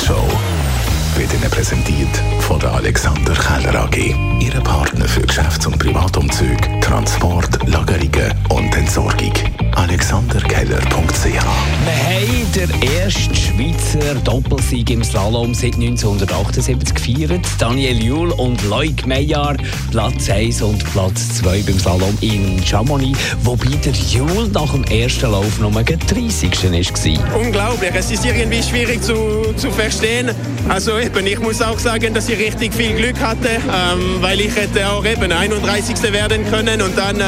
Morgenshow wird Ihnen präsentiert von der Alexander Keller AG. Ihre Partner für Geschäfts- und Privatumzüge, Transport, Lagerungen ersten Schweizer Doppelsieg im Slalom seit 1978 gefeiert. Daniel Juhl und Loic Meyer Platz 1 und Platz 2 beim Slalom in Chamonix. Wobei der Juhl nach dem ersten Lauf nur der 30. war. Unglaublich, es ist irgendwie schwierig zu, zu verstehen. Also eben, ich muss auch sagen, dass ich richtig viel Glück hatte, ähm, weil ich hätte auch eben 31. werden können und dann äh,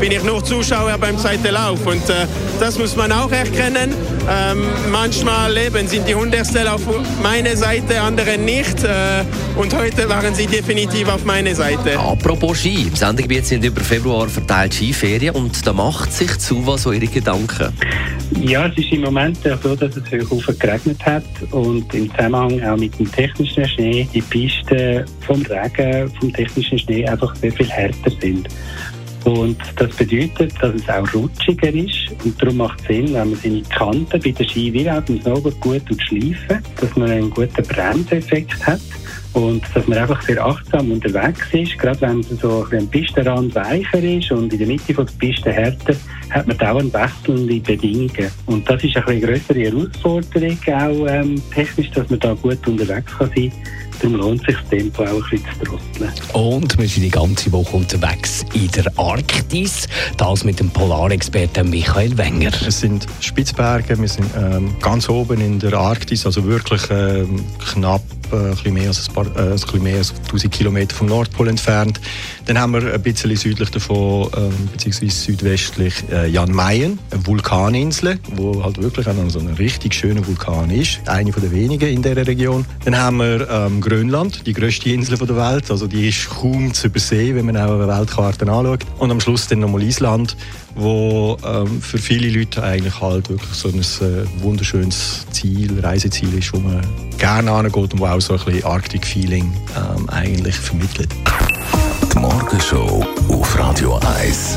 bin ich noch Zuschauer beim zweiten Lauf und äh, das muss man auch erkennen. Ähm, manchmal eben sind die Hundertstel auf meine Seite, andere nicht äh, und heute waren sie definitiv auf meine Seite. Apropos Ski, im Sendegebiet sind über Februar verteilt Skiferien und da macht sich zu was so Ihre Gedanken. Ja, es ist im Moment so, dass es hoch geregnet hat und im Zusammenhang auch mit dem technischen Schnee die Pisten vom Regen, vom technischen Schnee einfach sehr viel härter sind. Und das bedeutet, dass es auch rutschiger ist. Und darum macht es Sinn, wenn man seine Kanten bei der Ski wie auch beim Snowboard gut schleifen, dass man einen guten Bremseffekt hat. Und dass man einfach sehr achtsam unterwegs ist, gerade wenn so ein Pistenrand weicher ist und in der Mitte von der Piste härter, hat man dauernd wechselnde Bedingungen. Und das ist eine größere Herausforderung, auch ähm, technisch, dass man da gut unterwegs kann sein kann. Darum lohnt sich das Tempo auch ein bisschen zu drosseln. Und wir sind die ganze Woche unterwegs in der Arktis. Das mit dem Polarexperten Michael Wenger. Es sind Spitzberge, wir sind ähm, ganz oben in der Arktis, also wirklich ähm, knapp äh, ein bisschen mehr als, ein paar, äh, ein bisschen mehr als 1000 Kilometer vom Nordpol entfernt. Dann haben wir ein bisschen südlich davon, ähm, beziehungsweise südwestlich, äh, Jan Mayen, eine Vulkaninsel, wo halt wirklich auch so ein richtig schöner Vulkan ist, eine von den wenigen in dieser Region. Dann haben wir ähm, Grönland, die grösste Insel der Welt, also die ist kaum zu übersehen, wenn man auch eine Weltkarte anschaut. Und am Schluss dann nochmal Island, wo ähm, für viele Leute eigentlich halt wirklich so ein äh, wunderschönes Ziel, Reiseziel ist, wo man gerne angeht und wo auch so ein bisschen Arctic-Feeling ähm, eigentlich vermittelt. Die Morgenshow auf Radio 1.